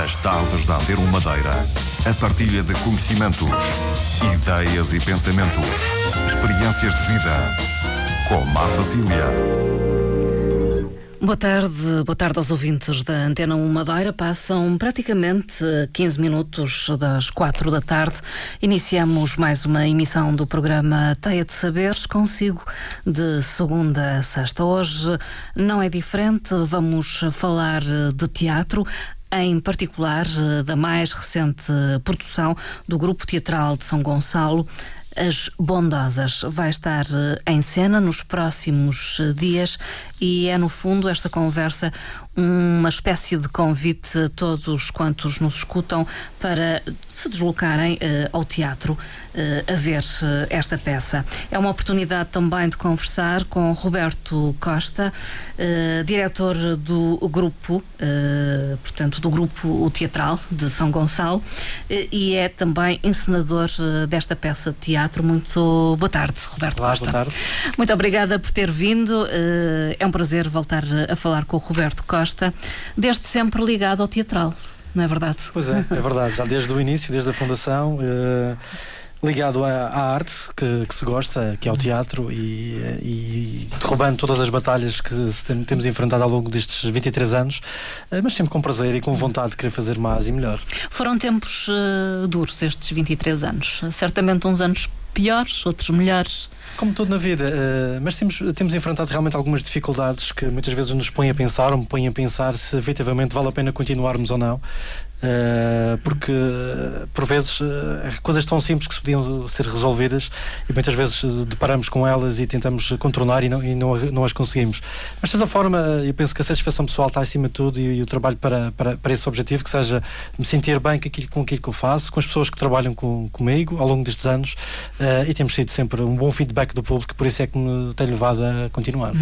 Nas tardes da Antena Madeira, a partilha de conhecimentos, ideias e pensamentos, experiências de vida. Com Marta Cília. Boa tarde, boa tarde aos ouvintes da Antena 1 Madeira. Passam praticamente 15 minutos das 4 da tarde. Iniciamos mais uma emissão do programa Teia de Saberes, consigo de segunda a sexta. Hoje não é diferente, vamos falar de teatro em particular da mais recente produção do Grupo Teatral de São Gonçalo, as Bondosas. Vai estar em cena nos próximos dias e é, no fundo, esta conversa uma espécie de convite a todos quantos nos escutam para se deslocarem uh, ao teatro uh, a ver uh, esta peça. É uma oportunidade também de conversar com Roberto Costa, diretor do grupo, portanto, do grupo Teatral de São Gonçalo, e é também encenador desta peça de teatro. Muito boa tarde, Roberto Olá, Costa. Boa tarde. Muito obrigada por ter vindo. é um prazer voltar a falar com o Roberto Costa, desde sempre ligado ao teatral, não é verdade? Pois é, é verdade. Já desde o início, desde a fundação, eh, ligado à, à arte que, que se gosta, que é o teatro, e, e derrubando todas as batalhas que se temos enfrentado ao longo destes 23 anos, eh, mas sempre com prazer e com vontade de querer fazer mais e melhor. Foram tempos eh, duros estes 23 anos. Certamente uns anos piores, outros melhores. Como tudo na vida, eh, mas temos, temos enfrentado realmente algumas dificuldades que muitas vezes nos põem a pensar, ou me põem a pensar se efetivamente vale a pena continuarmos ou não. Eh, porque por vezes eh, coisas tão simples que se podiam ser resolvidas e muitas vezes eh, deparamos com elas e tentamos contornar e não, e não, não as conseguimos. Mas de certa forma, eu penso que a satisfação pessoal está acima de tudo e, e o trabalho para, para, para esse objetivo, que seja me sentir bem com aquilo, com aquilo que eu faço, com as pessoas que trabalham com, comigo ao longo destes anos eh, e temos tido sempre um bom feedback do público, por isso é que me tem levado a continuar.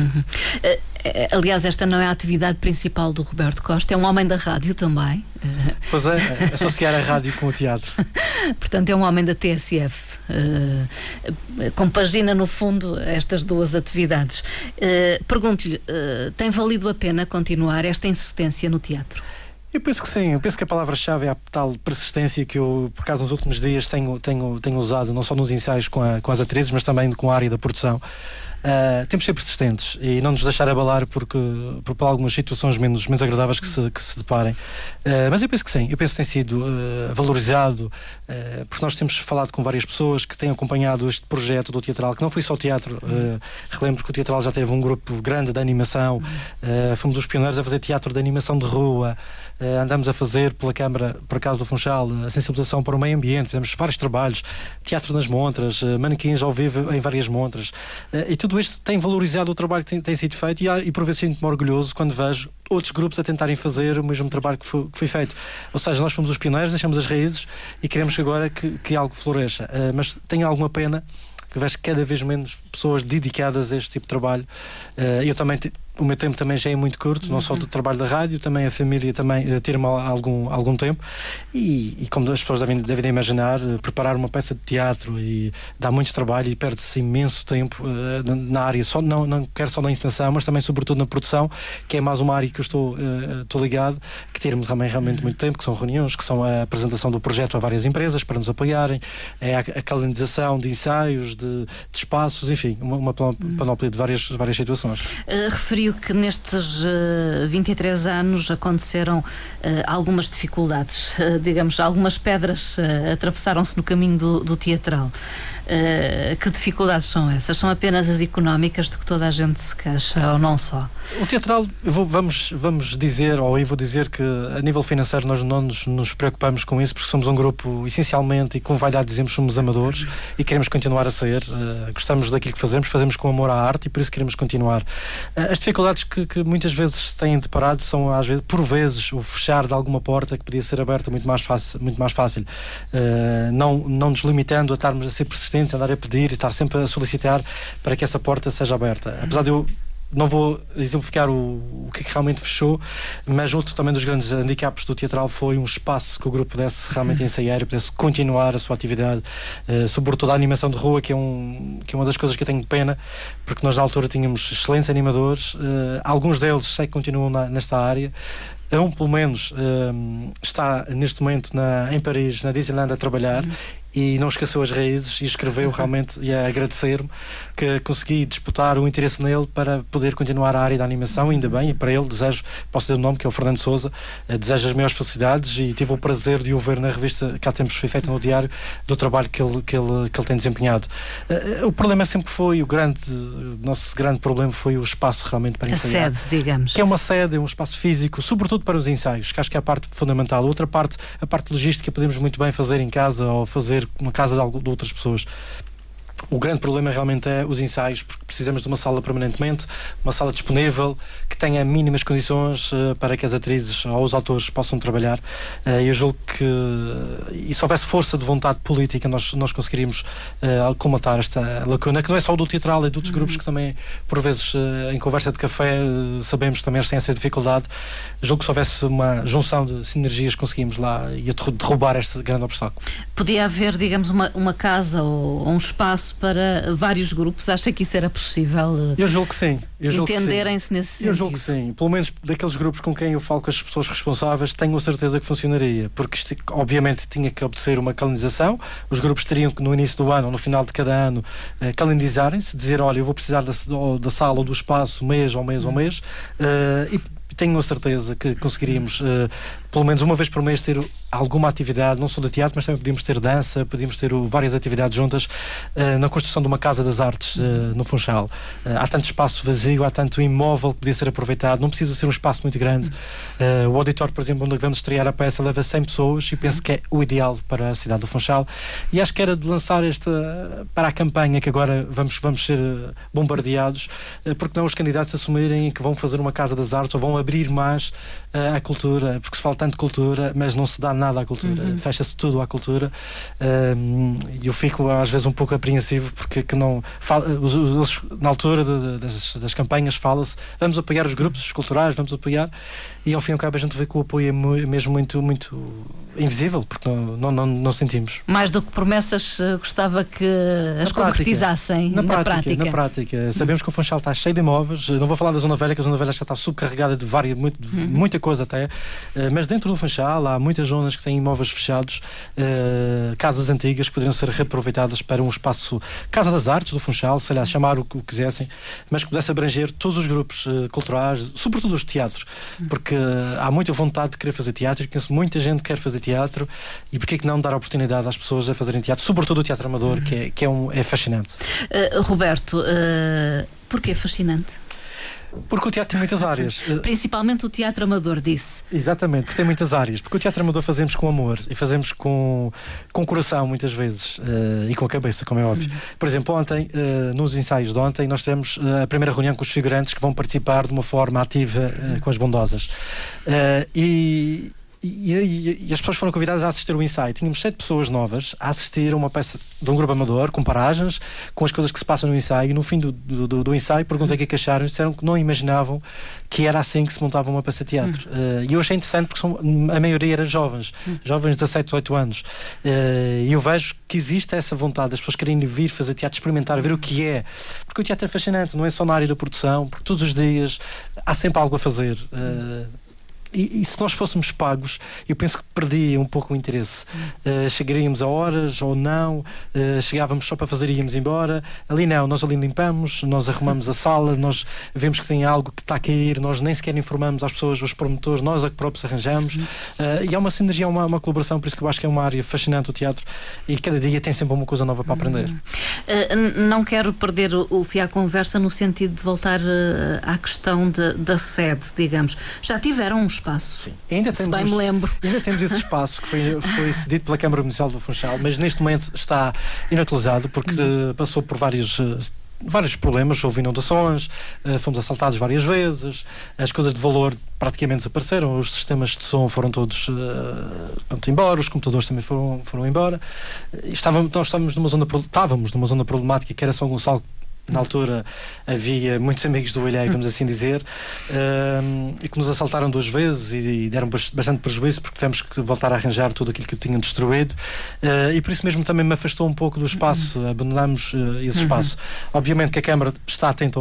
Eh, aliás, esta não é a atividade principal do Roberto Costa, é um homem da rádio também. Eh, Pois é, associar a rádio com o teatro. portanto, é um homem da TSF. Eh, eh, compagina, no fundo, estas duas atividades. Eh, Pergunto-lhe, eh, tem valido a pena continuar esta insistência no teatro? Eu penso que sim, eu penso que a palavra-chave é a tal persistência que eu, por acaso, nos últimos dias tenho, tenho, tenho usado, não só nos ensaios com, a- com as atrizes, mas também com a área da produção. Ah, temos de ser persistentes e não nos deixar abalar porque, por, por algumas situações menos, menos agradáveis que se, que se deparem. Ah, mas eu penso que sim, eu penso que tem sido ah, valorizado, porque nós temos falado com várias pessoas que têm acompanhado este projeto do teatral, que não foi só teatro. Relembro que o teatral já teve um grupo grande de animação, fomos os pioneiros a fazer teatro de animação de rua. Uh, andamos a fazer pela Câmara, por acaso do Funchal, a sensibilização para o meio ambiente, fizemos vários trabalhos, teatro nas montras, uh, manequins ao vivo em várias montras. Uh, e tudo isto tem valorizado o trabalho que tem, tem sido feito e, há- e por vezes sinto-me orgulhoso quando vejo outros grupos a tentarem fazer o mesmo trabalho que foi, que foi feito. Ou seja, nós fomos os pioneiros, deixamos as raízes e queremos agora que, que algo floresça. Uh, mas tenho alguma pena que vejo cada vez menos pessoas dedicadas a este tipo de trabalho. Uh, eu também o meu tempo também já é muito curto, não só do trabalho da rádio, também a família também uh, tira-me al- algum, algum tempo. E, e como as pessoas devem, devem imaginar, uh, preparar uma peça de teatro e dá muito trabalho e perde-se imenso tempo uh, na- área, só, não, não quero só na intenção, mas também sobretudo na produção, que é mais uma área que eu estou, uh, estou ligado, que tira-me também realmente muito tempo, que são reuniões, que são a apresentação do projeto a várias empresas para nos apoiarem, é a, a calendarização de ensaios, de, de espaços, enfim, uma, uma panóplia de várias, várias situações. Uh, referiu que nestes uh, 23 anos aconteceram uh, algumas dificuldades, uh, digamos, algumas pedras atravessaram-se no caminho do, do teatral. Uh, que dificuldades são essas? São apenas as económicas de que toda a gente se queixa ou não só? O teatral, vou- vamos, vamos dizer, ou eu vou dizer que a nível financeiro nós não nos, nos preocupamos com isso, porque somos um grupo essencialmente, e com vaidade dizemos, somos amadores e queremos continuar a ser. Eh, gostamos daquilo que fazemos, fazemos com amor à arte e por isso queremos continuar. Eh, as dificuldades que, que muitas vezes têm deparado são, às vezes, por vezes, o fechar de alguma porta que podia ser aberta muito mais fácil. Muito mais fácil. Eh, não, não nos limitando a estarmos a ser persistentes, andar a pedir e estar sempre a solicitar para que essa porta seja aberta. Apesar de eu não vou exemplificar o, o que, é que realmente fechou, mas outro também dos grandes handicaps do teatral foi um espaço que o grupo pudesse realmente ensaiar e pudesse continuar a sua atividade, uh, sobretudo a animação de rua, que é, um, que é uma das coisas que eu tenho pena, porque nós na altura tínhamos excelentes animadores, uh, alguns deles sei que continuam na, nesta área, um pelo menos um, está neste momento na, em Paris, na Disneyland, a trabalhar uhum e não esqueceu as raízes e escreveu realmente e a agradecer-me que consegui disputar o interesse nele para poder continuar a área da animação, ainda bem, e para ele desejo, posso dizer o nome, que é o Fernando Souza, eh, desejo as maiores felicidades e tive o prazer de o ver na revista que há tempos foi feita no diário do trabalho que ele, que ele, que ele tem desempenhado. Eh, o problema sempre foi, o grande, nosso grande problema foi o espaço realmente para ensaiar. A sede, digamos. Que é uma sede, é um espaço físico, sobretudo para os ensaios, que acho que é a parte fundamental. Outra parte, a parte logística, podemos muito bem fazer em casa ou fazer na casa de, de outras pessoas. O grande problema realmente é os ensaios, porque precisamos de uma sala permanentemente, uma sala disponível, que tenha mínimas condições uh, para que as atrizes ou os autores possam trabalhar. Uh, eu julgo que, e se houvesse força de vontade política, nós, nós conseguiríamos uh, colmatar esta lacuna, que não é só do teatral, é de outros uhum. grupos que também, por vezes, em conversa de café, sabemos também têm essa dificuldade. Julgo que se houvesse uma junção de sinergias, conseguimos lá e derrubar este grande obstáculo. Podia haver, digamos, uma, uma casa ou um espaço para vários grupos? Acha que isso era possível? Eu julgo que sim. Entenderem-se nesse sentido? Eu julgo que sim. Pelo menos daqueles grupos com quem eu falo com as pessoas responsáveis, tenho a certeza que funcionaria. Porque isto, obviamente, tinha que obedecer uma calendarização. Os grupos teriam que, no início do ano ou no final de cada ano, eh, calendarizarem-se, dizer: olha, eu vou precisar da, da sala ou do espaço mês ou mês ou mês. Uh, e tenho a certeza que conseguiríamos, uh, pelo menos uma vez por mês, ter alguma atividade, não só de teatro, mas também podíamos ter dança, podíamos ter várias atividades juntas uh, na construção de uma Casa das Artes uh, no Funchal. há tanto espaço vazio, há tanto imóvel que podia ser aproveitado, não precisa ser um espaço muito grande. o auditório, por exemplo, onde vamos estrear a peça, leva 100 pessoas e penso que é o ideal para a cidade do Funchal. E acho que era de lançar esta para a campanha que agora vamos, vamos ser bombardeados, porque não os candidatos assumirem que vão fazer uma Casa das Artes ou vão abrir mais uh, à cultura, porque se fala tanto cultura, mas não se dá nada à cultura, uhum. fecha-se tudo à cultura. E eu fico às vezes um pouco apreensivo porque que não na altura das, das campanhas fala-se vamos apoiar os grupos culturais, vamos apoiar, e ao fim e ao cabo a gente vê que o apoio é mesmo muito, muito invisível, porque não, não, não, sentimos. Mais do que promessas, eh, gostava que as na concretizassem na, na, prática, prática. Na prática. Sabemos que o Funchal está cheio de imóveis, não vou falar da Zona Velha, que a Zona Velha já está subcarregada de várias, muito, de uhum. muita coisa até, eh, mas dentro do Funchal há muitas zonas que têm imóveis fechados, uh, casas antigas que poderiam ser reaproveitadas para um espaço Casa das Artes do Funchal, sei lá, chamar o que quisessem, mas que pudesse abranger todos os grupos culturais, sobretudo os teatros, uhum. porque há muita vontade de querer fazer teatro e conheço muita gente que quer fazer teatro e porquê que não dar a oportunidade às pessoas a fazerem teatro, sobretudo o teatro amador, uhum. que, é, que é, um, é fascinante. Uh, Roberto, uh, porquê fascinante? Porque o teatro tem muitas áreas. Principalmente o teatro amador, disse. Exatamente, porque tem muitas áreas. Porque o teatro amador fazemos com amor e fazemos com, com coração, muitas vezes, uh, e com a cabeça, como é óbvio. Uhum. Por exemplo, ontem, uh, nos ensaios de ontem, nós temos uh, a primeira reunião com os figurantes que vão participar de uma forma ativa com as bondosas. e, e, e, e, as pessoas foram convidadas a assistir o ensaio. Tínhamos sete pessoas novas a assistir a uma peça de um grupo amador, com paragens, com as coisas que se passam no ensaio. E no fim do, do, do, ensaio, perguntei o que é que acharam. E disseram que não imaginavam que era assim que se montava uma peça de teatro. Uhum. Uh, e eu achei interessante porque são, a maioria eram jovens, uhum. jovens de 17, 18 anos. Uh, e eu vejo que existe essa vontade das pessoas querem vir fazer teatro, experimentar, ver o que é. Porque o teatro é fascinante, não é só na área da produção, porque todos os dias há sempre algo a fazer. Uh, e, e, se nós fôssemos pagos, eu penso que perdia um pouco o interesse. Uh, chegaríamos a horas ou não, uh, chegávamos só para fazer e íamos embora. Ali não, nós ali limpamos, nós arrumamos a sala, nós vemos que tem algo que está a cair, nós nem sequer informamos às pessoas, os promotores, nós é que próprios arranjamos. Uh, e há uma sinergia, uma, uma colaboração, por isso que eu acho que é uma área fascinante o teatro e cada dia tem sempre uma coisa nova para aprender. não quero perder o, o fio à conversa no sentido de voltar à questão de, da sede, digamos. Já tiveram uns espaço. Sim. Ainda temos, bem me lembro. Ainda temos esse espaço que foi, foi cedido pela Câmara Municipal do Funchal, mas neste momento está inutilizado porque uhum. passou por vários eh, vários problemas, houve inundações, eh, fomos assaltados várias vezes, as coisas de valor praticamente desapareceram, os sistemas de som foram todos uh, embora, os computadores também foram, foram embora. Estávamos, nós estávamos numa zona, estávamos numa zona problemática que era São Gonçalo Na altura havia muitos amigos do Ilhéu, vamos assim dizer, uh, e que nos assaltaram duas vezes e, e, deram bastante prejuízo porque tivemos que voltar a arranjar tudo aquilo que tinham destruído. Uh, e por isso mesmo também me afastou um pouco do espaço, abandonamos uh, esse espaço. Uhum. Obviamente que a Câmara está atenta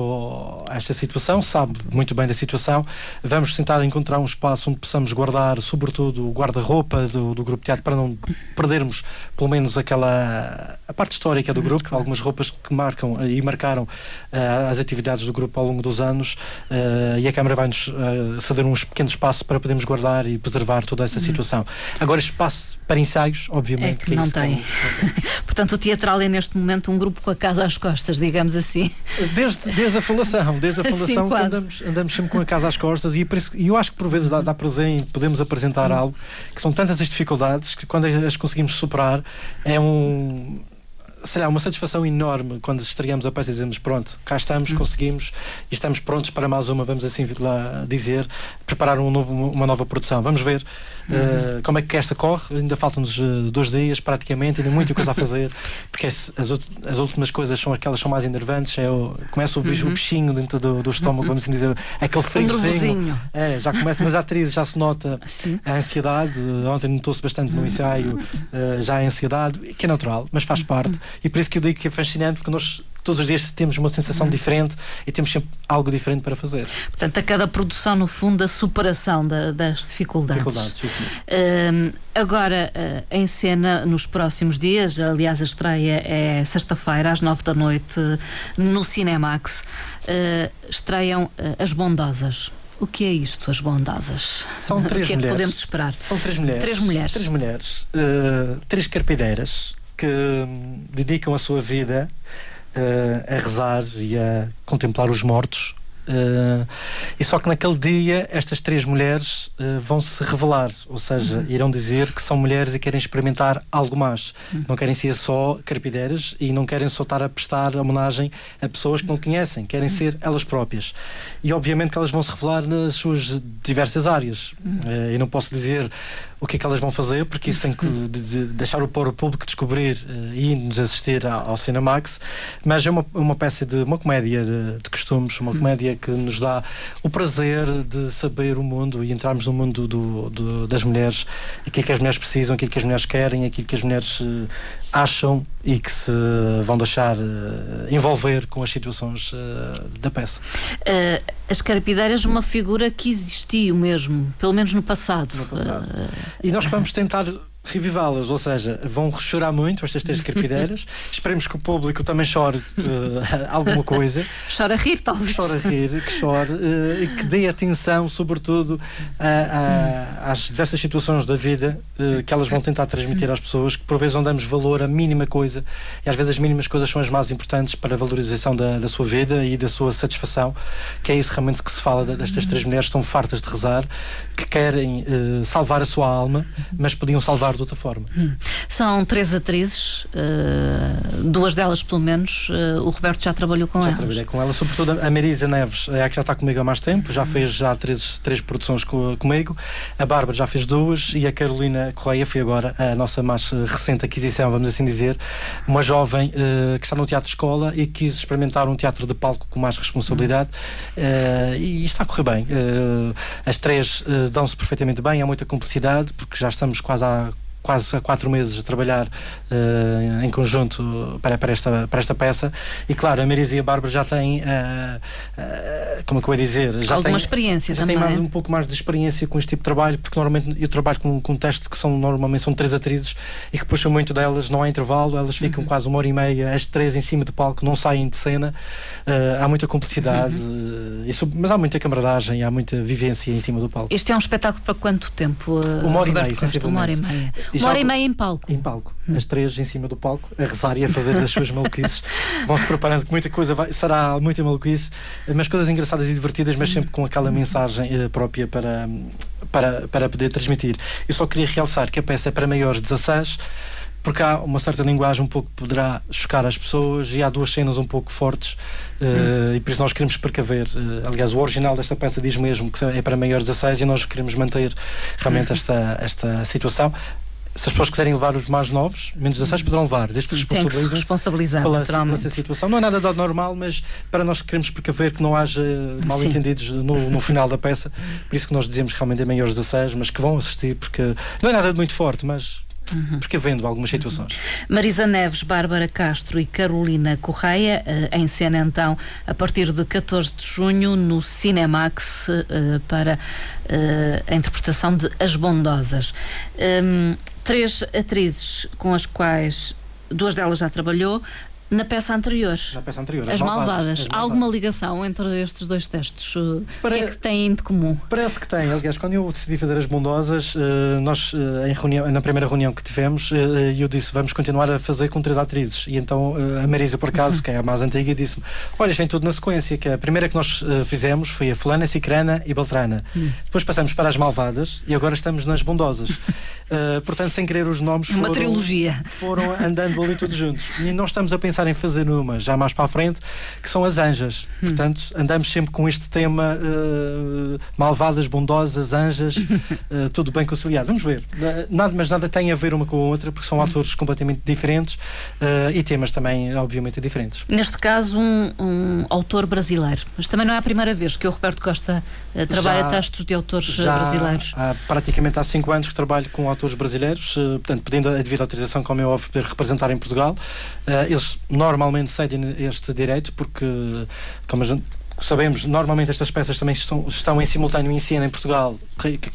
a esta situação, sabe muito bem da situação. Vamos tentar encontrar um espaço onde possamos guardar, sobretudo, o guarda-roupa do, do grupo teatro para não perdermos pelo menos aquela a parte histórica do grupo, claro. algumas roupas que marcam e marcaram uh, as atividades do grupo ao longo dos anos uh, e a Câmara vai-nos uh, ceder um pequeno espaço para podermos guardar e preservar toda essa uhum. situação. Agora, espaço para ensaios, obviamente. É que, que não tem. Portanto, o teatral é neste momento um grupo com a casa às costas, digamos assim. Desde, desde a fundação, desde a fundação Sim, andamos, andamos sempre com a casa às costas e, e eu acho que por vezes dá, dá prazer em podemos apresentar uhum. algo que são tantas as dificuldades que quando as conseguimos superar é um será uma satisfação enorme quando estreamos a peça e dizemos pronto, cá estamos, uhum. conseguimos e estamos prontos para mais uma, vamos assim lá dizer, preparar um novo, uma nova produção. Vamos ver uh, como é que esta corre. Ainda faltam-nos uh, dois dias praticamente, ainda muita coisa a fazer, porque as, as últimas coisas são aquelas que são mais enervantes. É o, começa o, bicho, uhum. o bichinho dentro do, do estômago, uhum. vamos assim dizer, aquele friozinho. É, já começa, nas atrizes já se nota Sim. a ansiedade. Ontem notou-se bastante no ensaio uh, já a ansiedade, que é natural, mas faz parte. E por isso que eu digo que é fascinante, porque nós todos os dias temos uma sensação uhum. diferente e temos sempre algo diferente para fazer. Portanto, a cada produção, no fundo, a superação da, das dificuldades. dificuldades uh, agora, uh, em cena, nos próximos dias, aliás, a estreia é sexta-feira, às nove da noite, no Cinemax, uh, estreiam As Bondosas. O que é isto, as bondosas? São três o que mulheres. É que podemos esperar? São três mulheres. Três mulheres. Três mulheres. Uh, três carpideiras que hum, dedicam a sua vida uh, a rezar e a contemplar os mortos. Uh, e só que naquele dia estas três mulheres uh, vão se revelar, ou seja, uhum. irão dizer que são mulheres e querem experimentar algo mais. Uhum. Não querem ser só carpideiras e não querem só estar a prestar homenagem a pessoas que não conhecem, querem uhum. ser elas próprias. E obviamente que elas vão se revelar nas suas diversas áreas. Uh, e não posso dizer o que é que elas vão fazer, porque isso tem que de, de deixar o para o público descobrir e nos assistir ao, ao Cinemax. Mas é uma, uma peça de uma comédia de, de costumes, uma comédia que nos dá o prazer de saber o mundo e entrarmos no mundo do, do, das mulheres, aquilo que as mulheres precisam, aquilo que as mulheres querem, aquilo que as mulheres uh, acham e que se vão deixar uh, envolver com as situações da peça. as Carpideiras, uma figura que existiu mesmo, pelo menos no passado. No passado. E nós vamos tentar revivá-las, ou seja, vão chorar muito estas três carpideiras. Esperemos que o público também chore uh, alguma coisa. Chora a rir, talvez. Chora a rir, que chore uh, e que dê atenção, sobretudo, a, a, às diversas situações da vida uh, que elas vão tentar transmitir às pessoas, que por vezes não damos valor à mínima coisa e às vezes as mínimas coisas são as mais importantes para a valorização da, da sua vida e da sua satisfação, que é isso realmente que se fala destas três mulheres que estão fartas de rezar, que querem salvar a sua alma, mas podiam salvar de outra forma. Hum. São três atrizes, uh, duas delas pelo menos, uh, o Roberto já trabalhou com já elas. Já trabalhei com elas, sobretudo a Marisa Neves, é a que já está comigo há mais tempo, já fez já três, três produções co comigo, a Bárbara já fez duas e a Carolina Correia foi agora a nossa mais recente aquisição, vamos assim dizer, uma jovem uh, que está no teatro de escola e quis experimentar um teatro de palco com mais responsabilidade hum. e está a correr bem. as três dão-se perfeitamente bem, há muita cumplicidade porque já estamos quase há quase quatro meses a trabalhar uh, em conjunto para, para, esta, para esta peça. E claro, a Marisa e a Bárbara já têm, uh, uh, como é que eu ia dizer? Já Alguma têm, experiência já também. têm mais, um pouco mais de experiência com este tipo de trabalho, porque normalmente eu trabalho com, com um texto que são normalmente são três atrizes e que puxam muito delas, não há intervalo, elas ficam uhum. quase uma hora e meia, as três em cima do palco, não saem de cena. há muita complicidade, uhum. isso, mas há muita camaradagem, há muita vivência em cima do palco. Este é um espetáculo para quanto tempo? uma hora e meia. Uma hora e meia. Uma hora e meia em palco. Em palco. Hum. As três em cima do palco, a rezar e a fazer as suas maluquices. Vão-se preparando que muita coisa vai, será muita maluquice, mas coisas engraçadas e divertidas, mas sempre com aquela mensagem uh, própria para, para, para poder transmitir. Eu só queria realçar que a peça é para maiores de 16 porque há uma certa linguagem um pouco que poderá chocar as pessoas e há duas cenas um pouco fortes uh, e por isso nós queremos precaver. Uh, aliás, o original desta peça diz mesmo que é para maiores de 16 e nós queremos manter realmente esta, esta situação se as pessoas quiserem levar os mais novos, menos 16, poderão levar, desde Sim, que se responsabilizar, pela, pela situação. Não é nada de normal, mas para nós queremos precaver que não haja mal entendidos no, no, final da peça. Por isso que nós dizemos que realmente é maiores 16, mas que vão assistir, porque não é nada de muito forte, mas Uhum. porque vendo algumas situações. Marisa Neves, Bárbara Castro e Carolina Correia, eh, em cena então a partir de 14 de junho no Cinemax eh, para eh, a interpretação de As Bondosas. Um, três atrizes com as quais duas delas já trabalhou, na peça anterior. Na peça anterior. As, as malvadas. malvadas. As Há malvadas. alguma ligação entre estes dois textos? Para... O que é que têm de comum? Parece que tem. Aliás, quando eu decidi fazer as bondosas, eh, nós, eh, em reunião, na primeira reunião que tivemos, eu disse: vamos continuar a fazer com três atrizes. E então a Marisa, por acaso, que é a mais antiga, disse-me: olha, vem tudo na sequência. Que a primeira que nós fizemos foi a Fulana, Cicrana e Beltrana. Hum. Depois passamos para as malvadas e agora estamos nas bondosas. portanto, sem querer os nomes. Uma foram, trilogia. Foram andando ali todos juntos. E nós estamos a pensar pensar em fazer uma já mais para a frente, que são as anjas. Hum. Portanto, andamos sempre com este tema uh, malvadas, bondosas, anjas, uh, tudo bem conciliado. Vamos ver. Nada, mas nada tem a ver uma com a outra, porque são hum. atores completamente diferentes uh, e temas também, obviamente, diferentes. Neste caso, um, um, autor brasileiro. Mas também não é a primeira vez que o Roberto Costa trabalha já, textos de autores brasileiros. Há, praticamente há cinco anos que trabalho com autores brasileiros, portanto, pedindo a devida autorização, como é óbvio, para representar em Portugal. eles normalmente cedem este direito porque, como gente sabemos, normalmente estas peças também estão, estão em simultâneo em cena em Portugal,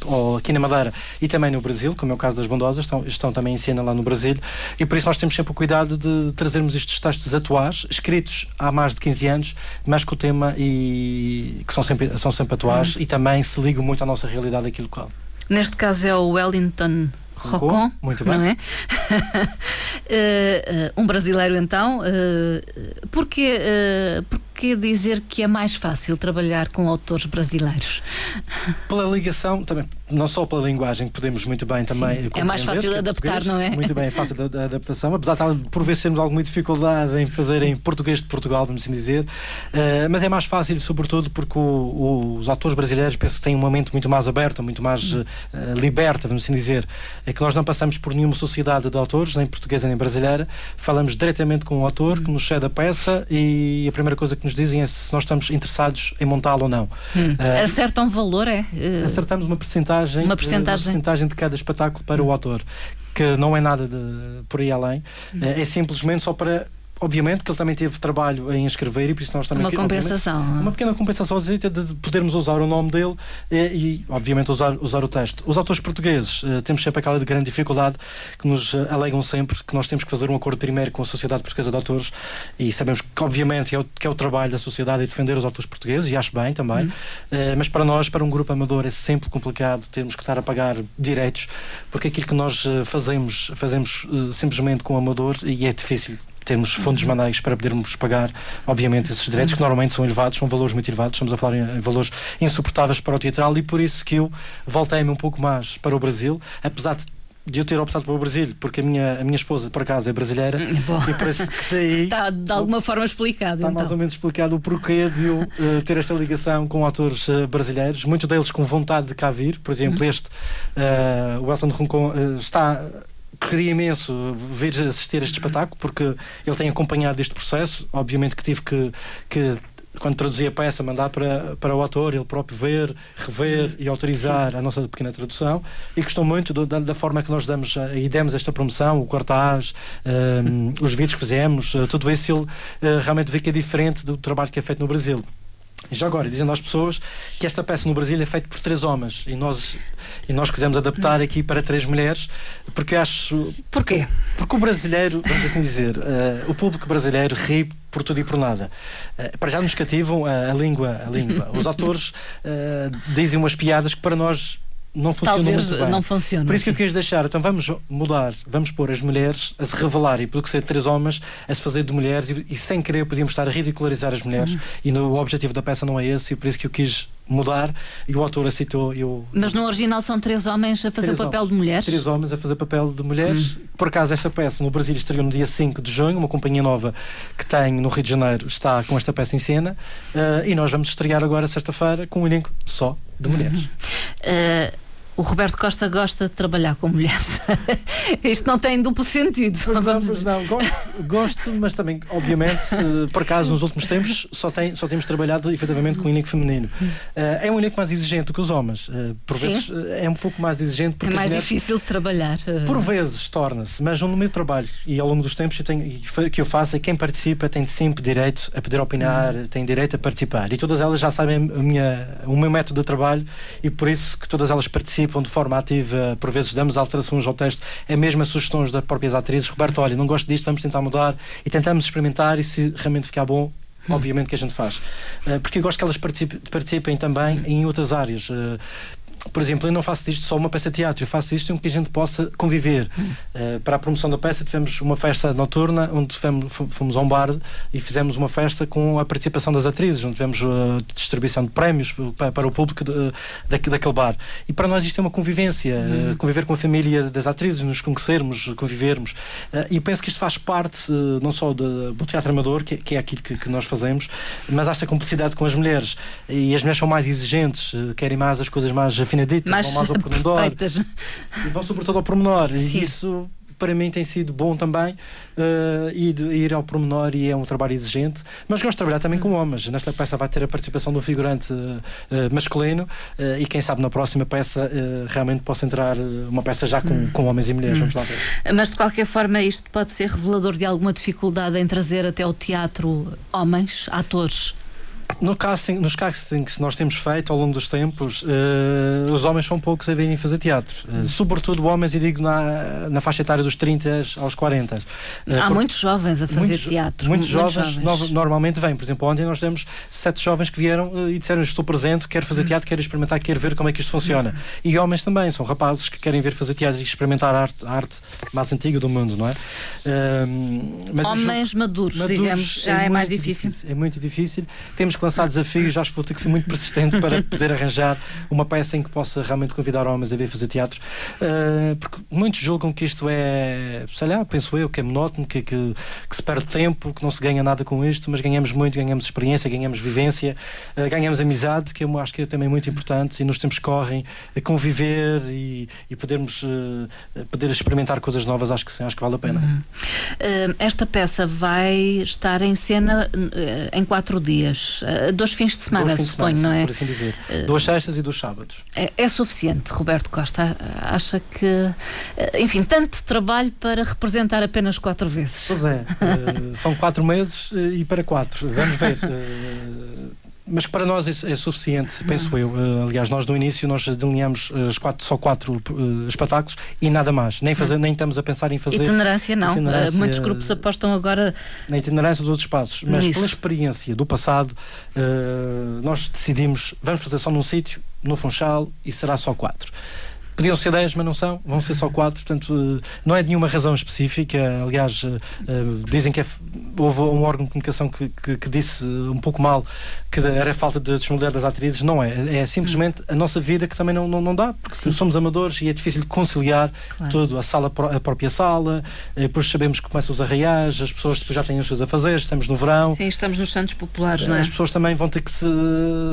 ou aqui na Madeira, e também no Brasil, como é o caso das Bondosas, estão, estão também em cena lá no Brasil, e por isso nós temos sempre o cuidado de trazermos estes textos atuais, escritos há mais de 15 anos, mas com o tema e que são sempre, são sempre atuais uhum. e também se ligam muito à nossa realidade aqui local. Neste caso é o Wellington Rocon, muito bem. não é? uh, uh, um brasileiro então, porque, uh, porquê dizer que é mais fácil trabalhar com autores brasileiros? Pela ligação, também, não só pela linguagem, que podemos muito bem também. é mais fácil é adaptar, não é? Muito bem, é fácil a adaptação, apesar de por vezes termos alguma dificuldade em fazer em português de Portugal, vamos assim dizer, uh, mas é mais fácil, sobretudo, porque o, o, os autores brasileiros penso que têm uma mente muito mais aberta, muito mais uh, liberta, vamos assim dizer. É que nós não passamos por nenhuma sociedade de autores, nem portuguesa nem brasileira, falamos diretamente com o autor que nos cede a peça e a primeira coisa que nos dizem é se nós estamos interessados em montá-lo ou não. Hum. Uh, Acertam valor, é? Acertamos uma percentagem, uma percentagem. Uma percentagem de cada espetáculo para hum. o autor, que não é nada de por aí além, hum. é simplesmente só para obviamente que ele também teve trabalho em escrever e por isso nós também... Uma compensação. Uma pequena compensação de podermos usar o nome dele e, e obviamente, usar, usar o texto. Os autores portugueses uh, temos sempre aquela de grande dificuldade que nos uh, alegam sempre que nós temos que fazer um acordo primeiro com a Sociedade Portuguesa de Autores e sabemos que, obviamente, é o, que é o trabalho da sociedade e defender os autores portugueses e acho bem também, uh, mas para nós, para um grupo amador, é sempre complicado, temos que estar a pagar direitos, porque aquilo que nós fazemos, fazemos simplesmente com o amador e é difícil termos fundos manuais para podermos pagar, obviamente, esses direitos que normalmente são elevados, são valores muito elevados, estamos a falar em, em valores insuportáveis para o teatral e por isso que eu voltei-me um pouco mais para o Brasil, apesar de de eu ter optado pelo Brasil, porque a minha, a minha esposa, por acaso, é brasileira. Hum, bom. E parece que daí. Está de alguma forma explicado. Está então. mais ou menos explicado o porquê de eu uh, ter esta ligação com autores uh, brasileiros, muitos deles com vontade de cá vir. Por exemplo, uhum. este, uh, o Elton Roncon, está queria imenso ver assistir a este espetáculo porque ele tem acompanhado este processo. Obviamente que tive que, que quando traduzia a peça, mandar para, para o ator, ele próprio ver, rever e autorizar Sim. a nossa pequena tradução. E gostou muito do, da, da, forma que nós damos e demos esta promoção, o cartaz, um, os vídeos que fizemos, uh, tudo isso ele uh, realmente vê que é diferente do trabalho que é feito no Brasil. E já agora, dizendo às pessoas que esta peça no Brasil é feita por três homens e nós, e nós quisemos adaptar aqui para três mulheres, porque acho. Porquê? Porque o brasileiro, vamos assim dizer, uh, o público brasileiro ri por tudo e por nada. Uh, para já nos cativam a, a língua. A língua. Os atores uh, dizem umas piadas que para nós não funciona Talvez muito bem. não funciona. Por isso que eu quis deixar. Então vamos mudar, vamos pôr as mulheres a se revelarem, porque ser três homens, a se fazer de mulheres e, e sem querer podíamos estar a ridicularizar as mulheres. Uhum. E no, o objetivo da peça não é esse, e por isso que eu quis mudar e o autor aceitou. Eu, Mas no original são três homens a fazer o papel homens, de mulheres? Três homens a fazer papel de mulheres. Uhum. Por acaso, esta peça no Brasil estreou no dia 5 de junho, uma companhia nova que tem no Rio de Janeiro está com esta peça em cena uh, e nós vamos estrear agora, sexta-feira, com um elenco só de mulheres. Uhum. Uh o Roberto Costa gosta de trabalhar com mulheres. Isto não tem duplo sentido. Pois não, pois não. Gosto, gosto, mas também, obviamente, por acaso, nos últimos tempos só, tem, só temos trabalhado efetivamente com o único feminino. Uh, é um único mais exigente do que os homens. Uh, por Sim. vezes é um pouco mais exigente. Porque é mais mulheres, difícil de trabalhar. Por vezes torna-se, mas no meu trabalho e ao longo dos tempos eu tenho, que eu faço é quem participa tem sempre direito a poder opinar, uhum. tem direito a participar. E todas elas já sabem a minha, o meu método de trabalho e por isso que todas elas participam de forma ativa. Por vezes damos alterações ao texto, é mesmo as sugestões das próprias atrizes. Roberto, olha, não gosto disto, vamos tentar mudar e tentamos experimentar e se realmente ficar bom, obviamente que a gente faz. Uh, porque eu gosto que elas participem, participem também em outras áreas. Uh, por exemplo, eu não faço disto só uma peça de teatro, eu faço isto em que a gente possa conviver. Uh, para a promoção da peça, tivemos uma festa noturna onde fomos, fomos a um bar e fizemos uma festa com a participação das atrizes, onde tivemos a distribuição de prémios para, para o público de, de, daquele bar. E para nós isto é uma convivência, uh, conviver com a família das atrizes, nos conhecermos, convivermos. Uh, e eu penso que isto faz parte não só de, do teatro amador, que, que é aquilo que, que, nós fazemos, mas esta cumplicidade com as mulheres. E as mulheres são mais exigentes, querem mais as coisas mais afinaditas, mais vão mais ao pormenor. E vão sobretudo ao pormenor. Sim. E isso para mim tem sido bom também uh, ir, ir ao pormenor e é um trabalho exigente, mas gosto de trabalhar também com homens. Nesta peça vai ter a participação do figurante uh, masculino uh, e quem sabe na próxima peça realmente possa entrar uma peça já com, com homens e mulheres. Vamos lá ver. Mas de qualquer forma, isto pode ser revelador de alguma dificuldade em trazer até o teatro homens, atores. No casting, nos castings que nós temos feito ao longo dos tempos, uh, os homens são poucos a virem fazer teatro. Uh, sobretudo homens, e digo na, na faixa etária dos 30 aos 40. Uh, eh, Há muitos jovens a fazer muitos, teatro. Muitos, muitos jovens, jovens. No, normalmente vêm. Por exemplo, ontem nós temos sete jovens que vieram e disseram: Estou presente, quero fazer hum. teatro, quero experimentar, quero ver como é que isto funciona. Hum. E homens também, são rapazes que querem ver fazer teatro e experimentar a arte, a arte mais antiga do mundo, não é? homens maduros, maduros, digamos, já é, é mais difícil. difícil. É muito difícil. Temos que lançar desafios acho que vou ter que ser muito persistente para poder arranjar uma peça em que possa realmente convidar homens a vir fazer teatro. Uh, porque muitos julgam que isto é, sei lá, penso eu, que é monótono, que, que, que, se perde tempo, que não se ganha nada com isto, mas ganhamos muito, ganhamos experiência, ganhamos vivência, uh, ganhamos amizade, que eu acho que é também muito importante e nos tempos correm a conviver e, e podermos uh, poder experimentar coisas novas, acho que sim, acho que vale a pena. Uhum. esta peça vai estar em cena em quatro dias, dois fins de semana semana, suponho, não é? Por assim dizer. Uh, duas sextas e dois sábados. É, é, suficiente, Roberto Costa. Acha que, eh, enfim, tanto trabalho para representar apenas quatro vezes. Pois é, são quatro meses e para quatro. Vamos ver mas que para nós é, é suficiente, penso eu. Uh, aliás, nós no início nós delineamos uh, quatro, só quatro uh, espetáculos e nada mais. Nem, fazer, nem estamos a pensar em fazer. Itinerância, não. Itinerância, muitos grupos apostam agora. Na itinerância dos outros espaços. Mas Isso. pela experiência do passado, nós decidimos, vamos fazer só num sítio, no Funchal, e será só quatro. Podiam ser 10, mas não são, vão ser só 4, portanto, eh, não é de nenhuma razão específica. Aliás, eh, eh, dizem que é, houve um órgão de comunicação que, que, que, disse um pouco mal que era falta de disponibilidade das atrizes. Não é, é simplesmente a nossa vida que também não, não, não dá, porque Sim. somos amadores e é difícil conciliar claro. tudo, a sala, a própria sala, depois sabemos que começam os arraiais, as pessoas depois já têm os seus afazeres, estamos no verão. Sim, estamos nos Santos Populares, não é? As pessoas também vão ter que se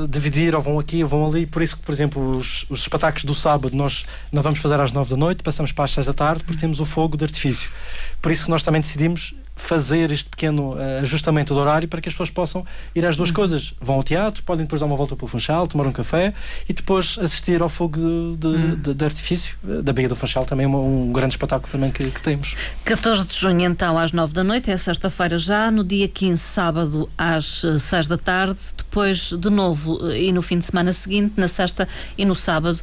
dividir, ou vão aqui, ou vão ali, por isso que, por exemplo, os, os espetáculos do sábado nós não vamos fazer às nove da noite, passamos para as seis da tarde, porque temos o fogo de artifício. Por isso nós também decidimos fazer este pequeno uh, ajustamento do horário para que as pessoas possam ir às duas uhum. coisas. Vão ao teatro, podem depois dar uma volta pelo Funchal, tomar um café e depois assistir ao fogo de, de, uhum. de, de artifício eh, da Baía do Funchal, também um, um grande espetáculo também que, que, temos. 14 de junho, então, às 9 da noite, é sexta-feira já, no dia 15, sábado, às 6 da tarde, depois de novo e no fim de semana seguinte, na sexta e no sábado,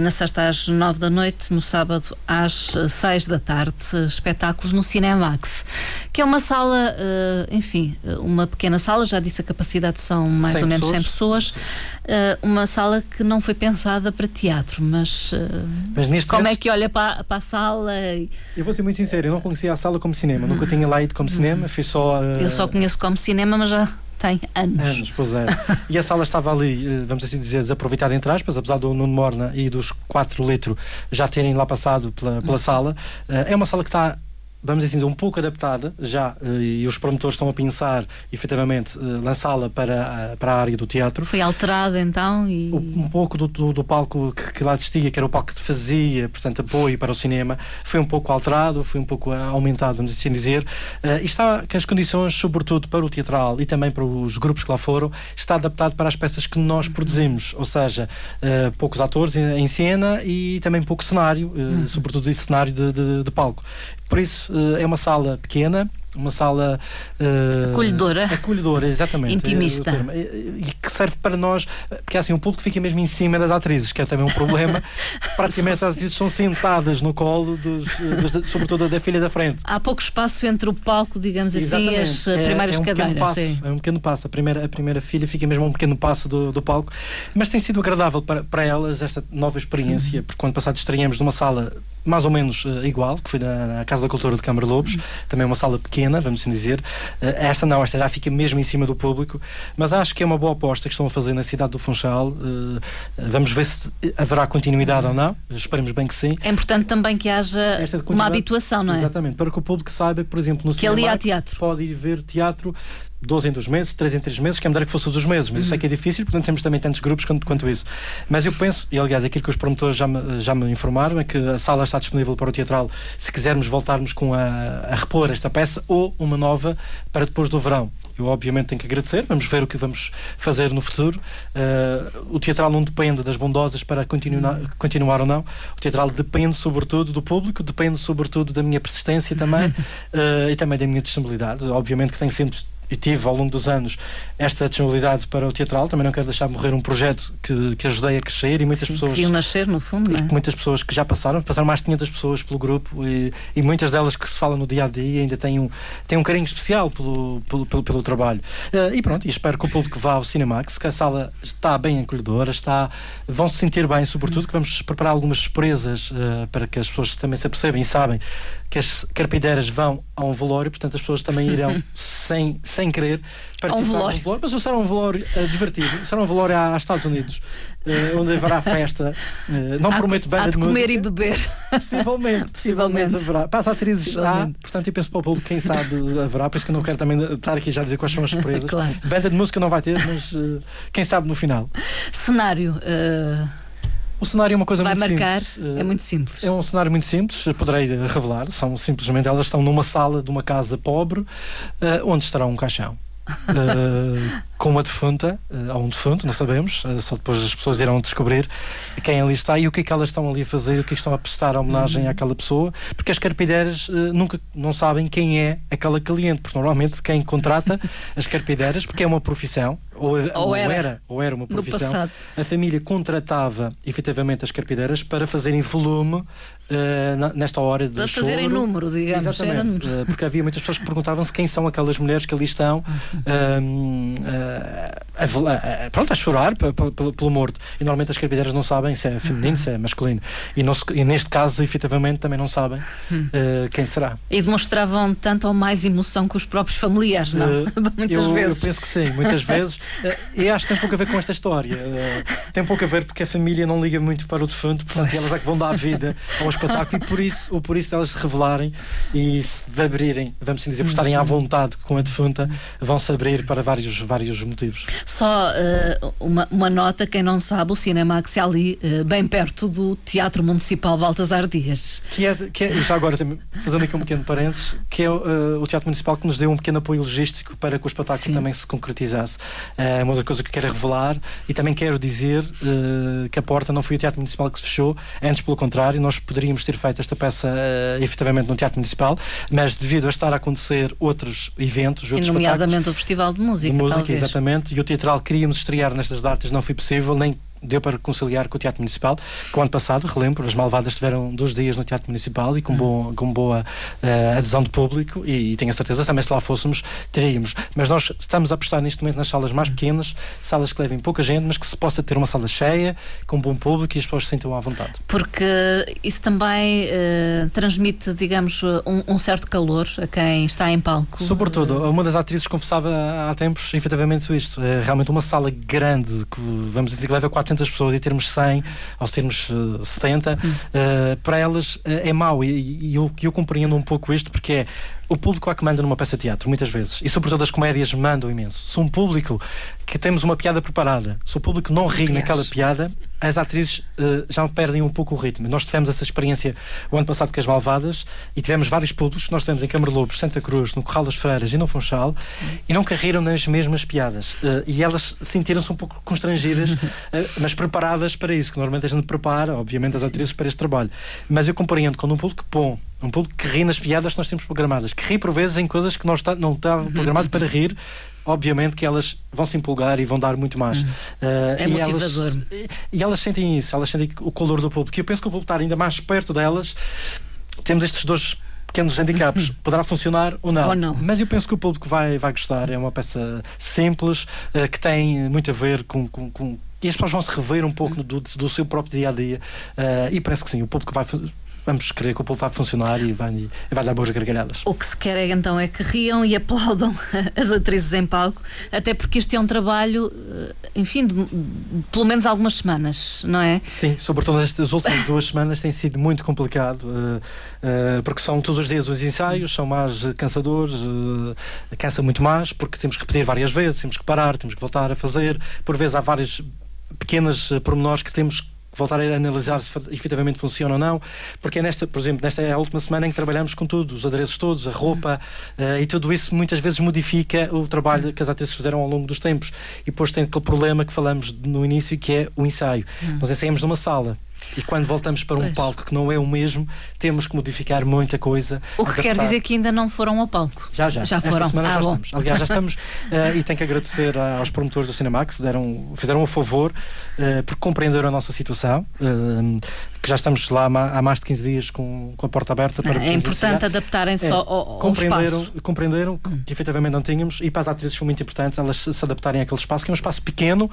na sexta às 9 da noite, no sábado às 6 da tarde, espetáculos no Cinemax que é uma sala, uh, enfim, eh, uma pequena sala, já disse a capacidade são mais ou menos pessoas, 100 pessoas, uh, uma sala que não foi pensada para teatro, mas, uh, mas como é que olha para, para a sala? Eu vou ser muito sincero, eu não conhecia a sala como cinema, nunca tinha lá ido como cinema, fui só. Eu só conheço como cinema, mas já tem anos. Anos, pois é. e a sala estava ali, vamos assim dizer, desaproveitada entre aspas, apesar do Nuno Morna e dos 4 litros já terem lá passado pela, pela sala. É uma sala que está vamos dizer, um pouco adaptada já, uh, e os promotores estão a pensar, efetivamente, uh, lançá-la para, para a área do teatro. Foi alterada então? E... Um, pouco do, do, do palco que, que, lá existia, que era o palco que fazia, portanto, apoio para o cinema, foi um pouco alterado, foi um pouco aumentado, vamos assim dizer. e está que as condições, sobretudo para o teatral e também para os grupos que lá foram, está adaptado para as peças que nós produzimos, ou seja, poucos atores em, em cena e também pouco cenário, uhum. sobretudo esse cenário de, de, de palco. Por isso, eh, é uma sala pequena, uma sala uh, acolhedora. Acolhedora, exatamente. Intimista. É e, e, que serve para nós, porque assim, o público fica mesmo em cima das atrizes, que é também um problema. Praticamente as atrizes são sentadas no colo, dos, dos, sobretudo da filha da frente. Há pouco espaço entre o palco, digamos assim, e as é, primeiras é um cadeiras. Passo, é um pequeno passo. A primeira, a primeira filha fica mesmo a um pequeno passo do, do palco. Mas tem sido agradável para, para elas esta nova experiência, uhum. porque quando passado estreamos numa sala mais ou menos uh, igual, que foi na, na, Casa da Cultura de Câmara Lobos, uhum. também uma sala pequena, vamos assim dizer. Uh, esta não, esta já fica mesmo em cima do público, mas acho que é uma boa aposta que estão a fazer na cidade do Funchal. Uh, vamos ver se haverá continuidade uhum. ou não, esperemos bem que sim. É importante também que haja uma habituação, não é? Exatamente, para que o público saiba que, por exemplo, no que ali há teatro. pode ir ver teatro 12 em 2 meses, 3 em 3 meses, que é melhor que fosse dos meses, mas uhum. isso é que é difícil, portanto temos também tantos grupos quanto, quanto isso. Mas eu penso, e aliás aquilo que os promotores já me, já me informaram, é que a sala está disponível para o teatral se quisermos voltarmos com a, a repor esta peça ou uma nova para depois do verão. Eu, obviamente, tenho que agradecer. Vamos ver o que vamos fazer no futuro. Uh, o teatral não depende das bondosas para continuar, continuar ou não. O teatral depende, sobretudo, do público, depende, sobretudo, da minha persistência também uh, e também da minha disponibilidade. Obviamente que tenho sempre e tive ao longo dos anos esta disponibilidade para o teatral. Também não quero deixar morrer um projeto que, que ajudei a crescer e muitas Sim, pessoas. Que nascer, no fundo. E muitas pessoas que já passaram, passaram mais de 500 pessoas pelo grupo e, e muitas delas que se falam no dia a dia ainda têm um, têm um carinho especial pelo, pelo, pelo, pelo trabalho. Uh, e pronto, e espero que o público vá ao Cinemax, que a sala está bem acolhedora, está, vão se sentir bem, sobretudo, que vamos preparar algumas surpresas uh, para que as pessoas também se apercebem e sabem que as carpideiras vão a um velório, portanto as pessoas também irão sem, sem querer participar um velório. velório. Mas será um velório uh, divertido, será um velório aos Estados Unidos, uh, onde haverá festa. Uh, não há, prometo banda há de, de comer música. e beber. Possivelmente, possivelmente haverá. Para as atrizes há, portanto eu penso para o público, quem sabe haverá, por isso que eu não quero também estar aqui já a dizer quais são as surpresas. claro. Banda de música não vai ter, mas quem sabe no final. Cenário. O cenário é uma coisa Vai muito marcar, simples. é muito simples. É um cenário muito simples, poderei revelar. São simplesmente elas estão numa sala de uma casa pobre, onde estará um caixão. Uh, com uma defunta, uh, ou um defunto, não sabemos, uh, só depois as pessoas irão descobrir quem ali está e o que é que elas estão ali a fazer, o que é que estão a prestar a homenagem uhum. àquela pessoa, porque as carpideiras uh, nunca não sabem quem é aquela cliente, porque normalmente quem contrata as carpideiras, porque é uma profissão, ou, ou, ou era, era, ou era uma profissão, a família contratava efetivamente as carpideiras para fazerem volume nesta hora de para fazerem número, digamos. Exatamente, porque havia muitas pessoas que perguntavam-se quem são aquelas mulheres que ali estão. Uhum a, a, pronto, a chorar pelo morto. E normalmente as carpideiras não sabem se é feminino, se é masculino. E, não e neste caso, efetivamente, também não sabem uh, quem será. E demonstravam tanto ou mais emoção que os próprios familiares, não? Uh, muitas eu, vezes. Eu penso que sim, muitas vezes. Uh, e acho que tem pouco a ver com esta história. tem pouco a ver porque a família não liga muito para o defunto, portanto, elas é que vão dar vida ao espetáculo e por isso, ou por isso elas se revelarem e se abrirem, vamos assim dizer, por estarem à vontade com a defunta, vão se abrir para vários, vários motivos. Só uh, uma, uma, nota, quem não sabe, o Cinemax é ali, uh, bem perto do Teatro Municipal Baltasar Dias. Que é, que é já agora, fazendo aqui um pequeno parênteses, que é uh, o Teatro Municipal que nos deu um pequeno apoio logístico para que o espetáculo Sim. também se concretizasse. É uma outra coisa que quero revelar e também quero dizer que a porta não foi o Teatro Municipal que se fechou, antes pelo contrário, nós poderíamos ter feito esta peça efetivamente no Teatro Municipal, mas devido a estar a acontecer outros eventos, outros e nomeadamente o Festival de Música. De música. Exatamente, e o teatral queríamos estrear nestas datas, não foi possível, nem deu para conciliar com o Teatro Municipal, que o ano passado, relembro, as Malvadas tiveram dois dias no Teatro Municipal e com, hum. boa, com boa uh, adesão de público e, e, tenho a certeza também se lá fôssemos, teríamos. Mas nós estamos a apostar neste momento nas salas mais hum. pequenas, salas que levem pouca gente, mas que se possa ter uma sala cheia, com bom público e as pessoas se sintam à vontade. Porque isso também uh, transmite, digamos, um, um, certo calor a quem está em palco. Sobretudo, uma das atrizes confessava há tempos, efetivamente, isto. É realmente uma sala grande, que vamos dizer que leva quatro 400 pessoas e termos 100 ou termos uh, 70, uh, para elas uh, é mau. E, e eu, eu compreendo um pouco isto porque é o público é que manda numa peça de teatro, muitas vezes. E sobretudo as comédias mandam imenso. Se um público que temos uma piada preparada, se o público não ri naquela piada, as atrizes uh, já perdem um pouco o ritmo. Nós tivemos essa experiência o ano passado com as Malvadas e tivemos vários públicos. Nós tivemos em Câmara Lobos, Santa Cruz, no Corral das Freiras e no Funchal e não carreram nas mesmas piadas. Uh, e elas sentiram-se um pouco constrangidas, uh, mas preparadas para isso, que normalmente a gente prepara, obviamente, as atrizes para este trabalho. Mas eu compreendo quando um público bom um público que ri nas piadas que nós temos programadas, que ri por vezes em coisas que nós não estavam uhum. programadas para rir, obviamente que elas vão se empolgar e vão dar muito mais. Uhum. Uh, é e motivador. Elas, e elas sentem isso, elas sentem o calor do público. E eu penso que o público estar ainda mais perto delas, temos estes dois pequenos handicaps. Uhum. Poderá funcionar ou não. ou não. Mas eu penso que o público vai, vai gostar. É uma peça simples, uh, que tem muito a ver com, com, com e as pessoas vão se rever um pouco do, do seu próprio dia a dia uh, e parece que sim, o público vai vamos querer que o povo vá funcionar e vai, e vai dar boas gargalhadas. O que se quer é, então é que riam e aplaudam as atrizes em palco, até porque este é um trabalho, eh, enfim, de, de, pelo menos algumas semanas, não é? Sim, sobretudo estas últimas duas semanas tem sido muito complicado, uh, uh, porque são todos os dias os ensaios, são mais cansadores, uh, cansa muito mais, porque temos que repetir várias vezes, temos que parar, temos que voltar a fazer, por vezes há várias pequenas pormenores que temos voltar a analisar se efetivamente funciona ou não, porque é nesta, por exemplo, nesta é a última semana em que trabalhamos com tudo, os adereços todos, a roupa, uh, e tudo isso muitas vezes modifica o trabalho que as atrizes fizeram ao longo dos tempos. E depois tem aquele problema que falamos no início, que é o ensaio. Hum. Nós ensaiamos numa sala. E quando voltamos para um pois. palco que não é o mesmo, temos que modificar muita coisa. O que adaptar. quer dizer que ainda não foram ao palco. Já, já. Já foram. Esta semana ah, já bom. estamos. Aliás, já estamos. uh, e tenho que agradecer aos promotores do Cinemax, deram, fizeram um favor, uh, porque compreenderam a nossa situação. Uh, que já estamos lá há mais de 15 dias com, com a porta aberta para É importante adaptarem-se é, ao, ao compreenderam, espaço. Compreenderam que, hum. que efetivamente não tínhamos e para as atrizes foi muito importante elas se adaptarem àquele espaço, que é um espaço pequeno uh,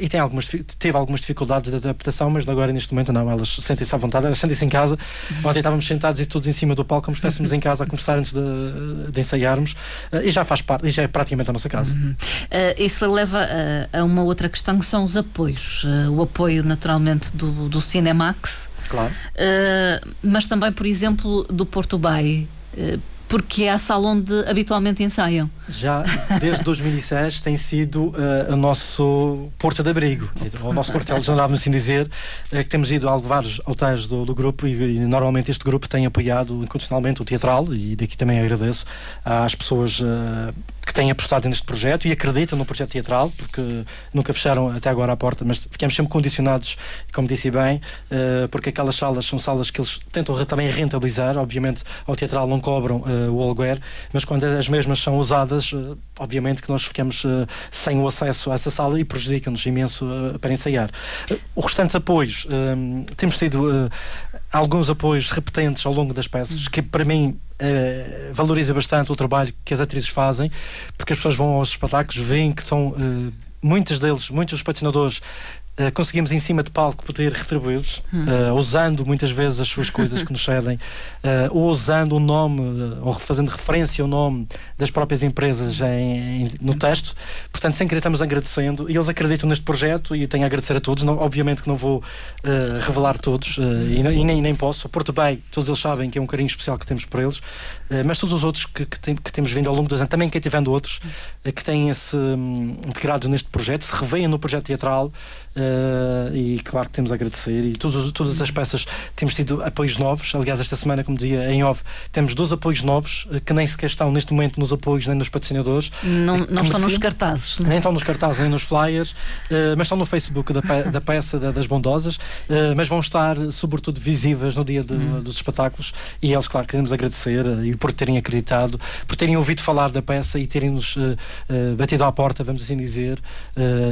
e tem algumas, teve algumas dificuldades de adaptação, mas agora neste momento não, elas sentem-se à vontade, elas sentem-se em casa. Uhum. Ontem estávamos sentados e todos em cima do palco, como se estivéssemos em casa a conversar antes de, de ensaiarmos uh, e já faz parte, e já é praticamente a nossa casa. Uhum. Uh, isso leva a uma outra questão que são os apoios. o apoio, naturalmente, do, do Cinemax Claro. Uh, mas também, por exemplo, do Porto Bay. Uh, porque é a sala onde habitualmente ensaiam. Já desde 2006 tem sido uh, o nosso porto de abrigo, o nosso quartel-general, vamos assim dizer, uh, que temos ido a vários hotéis do, do grupo e, e, normalmente este grupo tem apoiado incondicionalmente o teatral e daqui também agradeço às pessoas uh, que têm apostado neste projeto e acreditam no projeto teatral, porque nunca fecharam até agora a porta, mas ficamos sempre condicionados, como disse bem, uh, porque aquelas salas são salas que eles tentam também rentabilizar. Obviamente, ao teatral não cobram uh, o aluguer, mas quando as mesmas são usadas, uh, obviamente que nós ficamos sem o acesso a essa sala e prejudica-nos imenso para ensaiar. os restantes apoios, temos tido alguns apoios repetentes ao longo das peças, que para mim uh, valoriza bastante o trabalho que as atrizes fazem, porque as pessoas vão aos espetáculos, veem que são uh, muitos deles, muitos dos patrocinadores Uh, conseguimos em cima de palco poder retribuí-los, hum. uh, usando muitas vezes as suas coisas que nos cedem, ou usando o nome, ou fazendo referência ao nome das próprias empresas em, em, no texto. Portanto, sem querer, estamos agradecendo e eles acreditam neste projeto e tenho a agradecer a todos. Não, obviamente que não vou revelar todos e, e, nem, nem posso. Porto Bay, todos eles sabem que é um carinho especial que temos por eles, mas todos os outros que, que, tem, que, temos vindo ao longo dos anos, também quem tivendo outros, que têm esse um, integrado neste projeto, se revêem no projeto teatral. Uh, e claro que temos a agradecer. E todos, todas as peças temos tido apoios novos. Aliás, esta semana, como dizia em off, temos dois apoios novos uh, que nem sequer estão neste momento nos apoios nem nos patrocinadores. Não, não estão nos cartazes. Nem estão nos cartazes, nem nos flyers, uh, mas estão no Facebook da, pe da peça da, das Bondosas. mas vão estar, sobretudo, visíveis no dia de, hum. dos espetáculos. E eles, claro, queremos agradecer e por terem acreditado, por terem ouvido falar da peça e terem nos batido à porta, vamos assim dizer,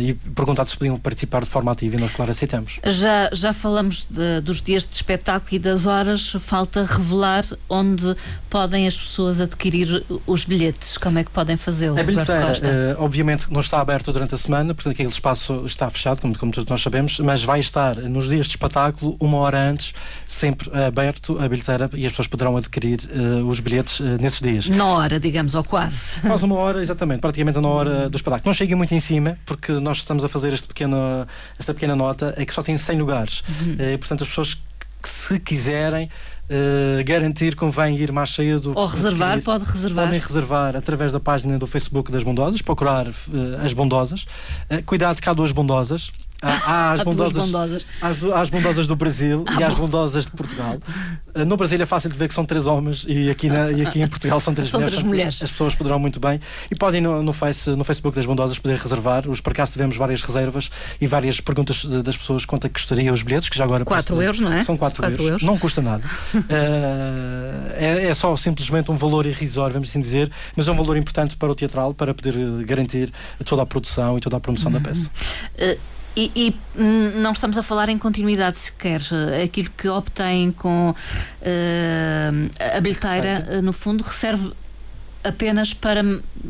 e perguntado se podiam participar de forma ativa e nós, claro, aceitamos. Já, já falamos de, dos dias de espetáculo e das horas, falta revelar onde podem as pessoas adquirir os bilhetes, como é que podem fazê-lo? A bilheteira, uh, obviamente, não está aberto durante a semana, portanto, aquele espaço está fechado, como, como todos nós sabemos, mas vai estar nos dias de espetáculo, uma hora antes, sempre aberto a bilheteira e as pessoas poderão adquirir uh, os bilhetes uh, nesses dias. Na hora, digamos, ou quase. Quase uma hora, exatamente, praticamente na hora do espetáculo. Não cheguem muito em cima, porque nós estamos a fazer este pequeno esta pequena nota, é que só tem 100 lugares. Uhum. portanto, as pessoas que se quiserem uh, garantir, convém ir mais cedo. Ou reservar, pode reservar. Podem reservar através da página do Facebook das Bondosas, procurar uh, as Bondosas. Uh, cuidado que há duas Bondosas. Há, há as bondosas, bondosas. As, as, bondosas do Brasil ah, e as bondosas de Portugal. No Brasil é fácil de ver que são três homens e aqui, na, e aqui em Portugal são três são mulheres. Três mulheres. As pessoas poderão muito bem. E podem no, no, face, no Facebook das bondosas poder reservar. Os por acaso tivemos várias reservas e várias perguntas das pessoas quanto é que custaria os bilhetes, que já agora. 4 euros, não é? São 4, euros. euros. Não custa nada. é, é, só simplesmente um valor irrisório, vamos assim dizer, mas é um valor importante para o teatral para poder eh, garantir toda a produção e toda a promoção uhum. da peça. Uh, e, e, hum, não estamos a falar em continuidade sequer. Aquilo que obtém com uh, a bilheteira, no fundo, serve apenas para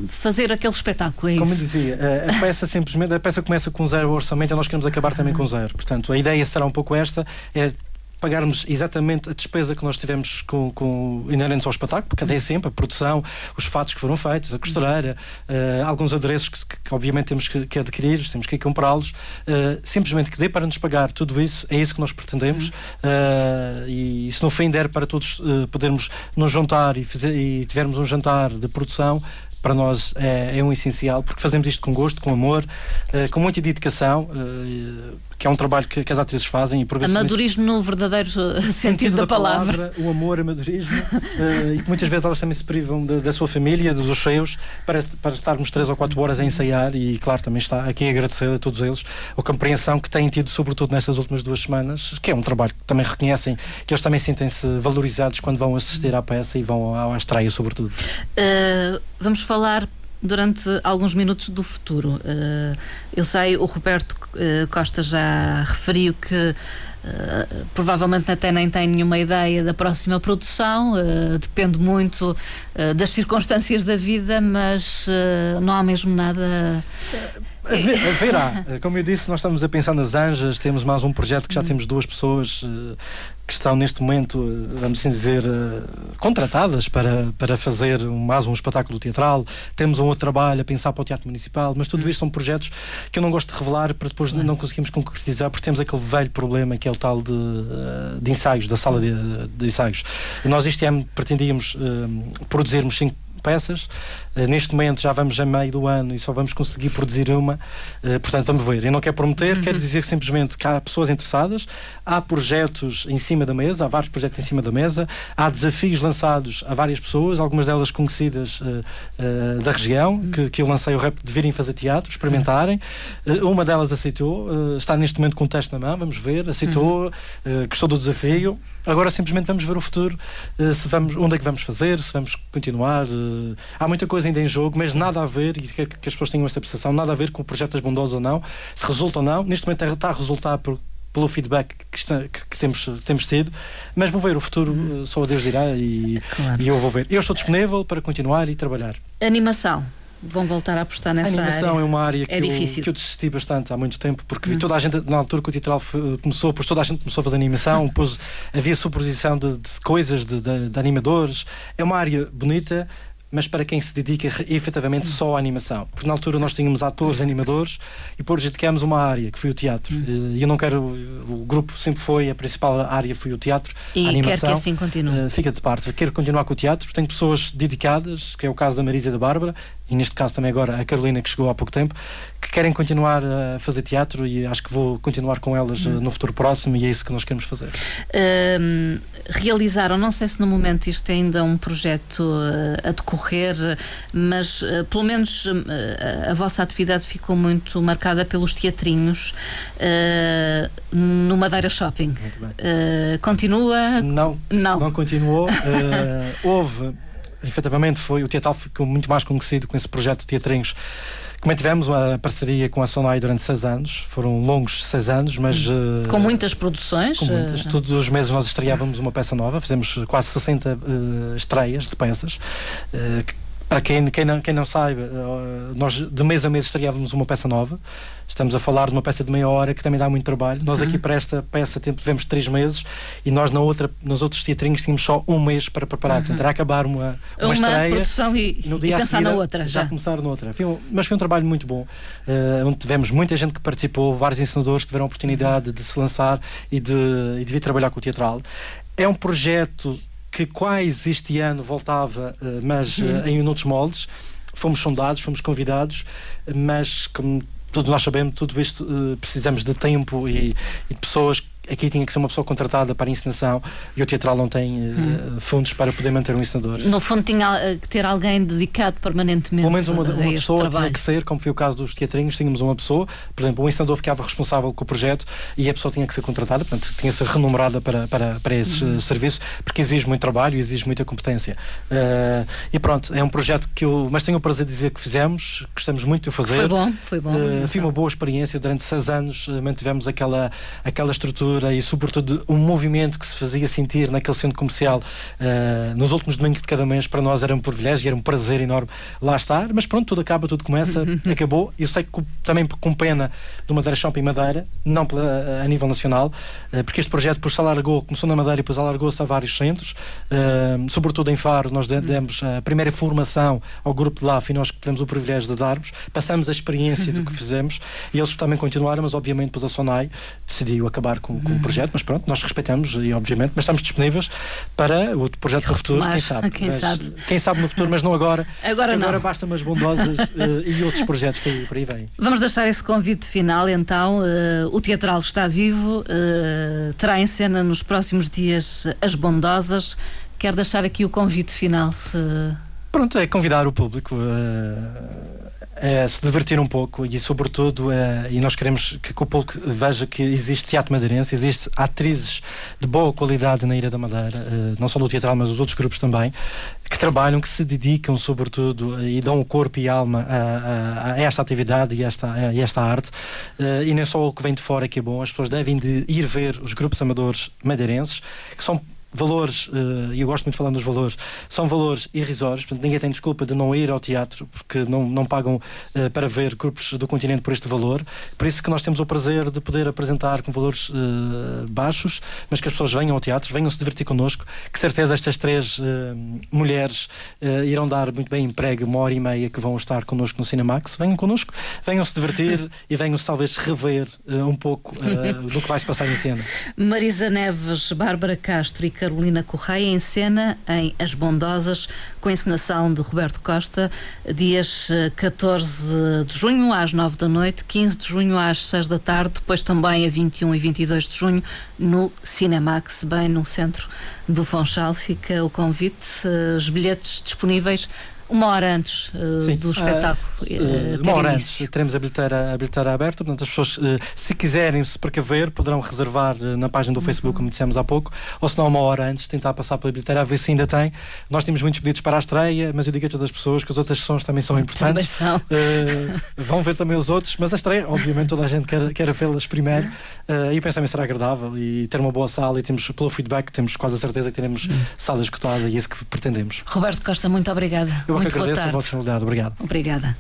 fazer aquele espetáculo. É Como eu dizia, a peça simplesmente, a peça começa com zero orçamento e nós queremos acabar também com zero. Portanto, a ideia será um pouco esta: é pagarmos exatamente a despesa que nós tivemos com, com inerentes ao espetáculo, porque é sempre a produção, os fatos que foram feitos, a costureira, uh, alguns adereços que, que, obviamente temos que, que adquirir, temos que comprá-los, uh, simplesmente que dê para nos pagar tudo isso, é isso que nós pretendemos. Uh, e se no fim der para todos podermos nos juntar e, fazer, e tivermos um jantar de produção, para nós é, é, um essencial, porque fazemos isto com gosto, com amor, uh, com muita dedicação, uh, que é um trabalho que, que, as atrizes fazem. E por amadorismo no verdadeiro sentido, sentido da, da palavra. palavra. O amor, amadorismo, uh, e que muitas vezes elas também se privam de, da sua família, dos seus, para, para estarmos três ou quatro horas a ensaiar, e claro, também está aqui a agradecer a todos eles a compreensão que têm tido, sobretudo nestas últimas duas semanas, que é um trabalho que também reconhecem, que eles também sentem-se valorizados quando vão assistir à peça e vão à, à estreia, sobretudo. vamos falar falar durante alguns minutos do futuro. Uh, eu sei, o Roberto uh, Costa já referiu que uh, provavelmente até nem tem nenhuma ideia da próxima produção, depende muito das circunstâncias da vida, mas não há mesmo nada. Verá, como eu disse, nós estamos a pensar nas Anjas, temos mais um projeto que já temos duas pessoas que estão neste momento, vamos assim dizer, eh, contratadas para, para fazer mais um espetáculo teatral. Temos um outro trabalho a pensar para o Teatro Municipal, mas tudo hum. isto são projetos que eu não gosto de revelar para depois não, conseguimos concretizar, porque temos aquele velho problema que é o tal de, eh, de ensaios, da sala de, de ensaios. E nós este ano pretendíamos uh, produzirmos cinco peças. Uh, neste momento já vamos a meio do ano e só vamos conseguir produzir uma. Uh, portanto, vamos ver. Eu não quero prometer, uhum. quero dizer simplesmente que há pessoas interessadas, há projetos em cima da mesa, há vários projetos em cima da mesa, há desafios lançados a várias pessoas, algumas delas conhecidas uh, da região, uhum. que, que eu lancei o rap de virem fazer teatro, experimentarem. uma delas aceitou, está neste momento com o teste na mão, vamos ver, aceitou, uhum. gostou do desafio. Agora simplesmente vamos ver o futuro, se vamos, onde é que vamos fazer, se vamos continuar. há muita coisa ainda em jogo, mas nada a ver, e que, que as pessoas tenham esta percepção, nada a ver com o projeto das bondosas ou não, se resulta ou não. Neste momento está a resultar por, pelo feedback que, está, que, que, temos, temos tido, mas vou ver o futuro, uhum. só a Deus dirá, e, claro. e eu vou ver. Eu estou disponível para continuar e trabalhar. Animação vão voltar a apostar nessa área? A animação área. é uma área que, é eu, que eu desisti bastante há muito tempo, porque vi hum. toda a gente, na altura que o teatral começou, pois toda a gente começou a fazer animação, pois havia suposição de, de coisas, de, de, de, animadores. É uma área bonita, mas para quem se dedica efetivamente só à animação. Porque na altura nós tínhamos atores, animadores e depois dedicámos uma área, que foi o teatro. Hum. E eu não quero. O grupo sempre foi, a principal área foi o teatro. E a animação. quer que assim continue. Fica de parte. Quero continuar com o teatro. Tenho pessoas dedicadas, que é o caso da Marisa e da Bárbara, e neste caso também agora a Carolina, que chegou há pouco tempo, que querem continuar a fazer teatro e acho que vou continuar com elas hum. no futuro próximo e é isso que nós queremos fazer. Um, realizaram, não sei se no momento isto é ainda um projeto uh, a decorrer, mas uh, pelo menos uh, a vossa atividade ficou muito marcada pelos teatrinhos no Madeira Shopping. continua? Não, não, não continuou. houve efetivamente foi o Teatral ficou muito mais conhecido com esse projeto de teatrinhos como tivemos uma parceria com a Sonai durante seis anos, foram longos seis anos, mas. Uh, com muitas produções? Com muitas. Uh, Todos os meses nós estreávamos uma peça nova, fizemos quase 60 uh, estreias de peças, que Para quem, quem, não, quem não saiba, eh, nós de mês a mês estreávamos uma peça nova. Estamos a falar de uma peça de meia hora que também dá muito trabalho. Nós aqui uhum. para esta peça tivemos três meses e nós na outra, nos outros teatrinhos tínhamos só um mês para preparar. Uhum. Portanto, era acabar uma, uma, uma estreia produção e, e no dia e pensar seguir, na outra. Já, já começar noutra. Foi mas foi um trabalho muito bom, uh, onde tivemos muita gente que participou, vários ensinadores que tiveram a oportunidade de se lançar e de, e de vir trabalhar com o teatral. É um projeto que quase este ano voltava, eh, mas uhum. Eh, em outros moldes. Fomos sondados, fomos convidados, mas como todos nós sabemos, tudo isto uh, precisamos de tempo e, e de pessoas aqui tinha que ser uma pessoa contratada para a ensinação e o teatral não tem uh, fundos para poder manter um ensinador. No fundo, tinha eh, que ter alguém dedicado permanentemente. Pelo menos uma, uma pessoa trabalho. tinha que ser, como foi o caso dos teatrinhos, tínhamos uma pessoa, por exemplo, o ensinador ficava responsável com o projeto e a pessoa tinha que ser contratada, portanto, tinha que ser renumerada para, para, para esse uhum. serviço, porque exige muito trabalho e exige muita competência. Uh, e pronto, é um projeto que eu, mas tenho o prazer de dizer que fizemos, gostamos muito de o fazer. Foi bom, foi bom. Uh, foi uma boa experiência, durante seis anos mantivemos aquela, aquela estrutura e, sobretudo, um movimento que se fazia sentir naquele centro comercial uh, nos últimos domingos de cada mês, para nós era um privilégio, era um prazer enorme lá estar, mas pronto, tudo acaba, tudo começa, acabou. Eu sei que também com pena do Madeira Shopping Madeira, não pela, a nível nacional, uh, porque este projeto por se alargou, começou na Madeira e depois alargou-se a vários centros, uh, sobretudo em Faro, nós demos a primeira formação ao grupo de LAF e nós tivemos o privilégio de darmos, passamos a experiência do que fizemos e eles também continuaram, mas obviamente depois a Sonai decidiu acabar com, com o projeto, mas pronto, nós respeitamos e obviamente, mas estamos disponíveis para o projeto do futuro, quem sabe. Quem mas, sabe. Quem sabe no futuro, mas não agora. Agora, agora não. basta umas bondosas uh, e outros projetos que aí, por aí vêm. Vamos deixar esse convite final, então. Uh, o Teatral está vivo, uh, terá em cena nos próximos dias as bondosas. Quero deixar aqui o convite final. Pronto, é convidar o público a se divertir um pouco e, sobretudo, e nós queremos que, o público veja que existe teatro madeirense, existe atrizes de boa qualidade na Ilha da Madeira, é, não só do teatral, mas os outros grupos também, que trabalham, que se dedicam, sobretudo, e dão o corpo e alma a, a, esta atividade e esta, a esta arte. e nem só o que vem de fora que é bom, as pessoas devem de ir ver os grupos amadores madeirenses, que são valores, uh, e eu gosto muito de falar dos valores, são valores irrisórios, portanto ninguém tem desculpa de não ir ao teatro porque não, não pagam uh, para ver grupos do continente por este valor. Por isso que nós temos o prazer de poder apresentar com valores uh, baixos, mas que as pessoas venham ao teatro, venham se divertir connosco, que certeza estas três mulheres irão dar muito bem emprego, uma hora e meia que vão estar connosco no Cinemax. Venham connosco, venham se divertir e venham talvez rever um pouco do que vai se passar em cena. Marisa Neves, Bárbara Castro e Carolina Correia em cena em As Bondosas, com encenação de Roberto Costa, dias 14 eh, de junho às 9 da noite, 15 de junho às 6 da tarde, depois também a 21 e 22 de junho no Cinemax, bem no centro do Funchal. Fica o convite, eh, os bilhetes disponíveis uma hora antes uh, do espetáculo. Uh, uma hora antes teremos a bilheteira, a bilheteira aberta, portanto, as pessoas, uh, se quiserem se precaver, poderão reservar na página do Facebook, uhum. como dissemos há pouco, ou se não, uma hora antes, tentar passar pela bilheteira a ver se ainda tem. Nós temos muitos pedidos para a estreia, mas eu digo a todas as pessoas que as outras sessões também são importantes. Também são. vão ver também os outros, mas a estreia, obviamente, toda a gente quer, quer vê-las primeiro. e penso também será agradável e ter uma boa sala. E temos, pelo feedback, temos quase a certeza que teremos uhum. sala escutada e é isso que pretendemos. Roberto Costa, muito obrigada. Eu muito que agradeço a vossa disponibilidade. Obrigado. Obrigada.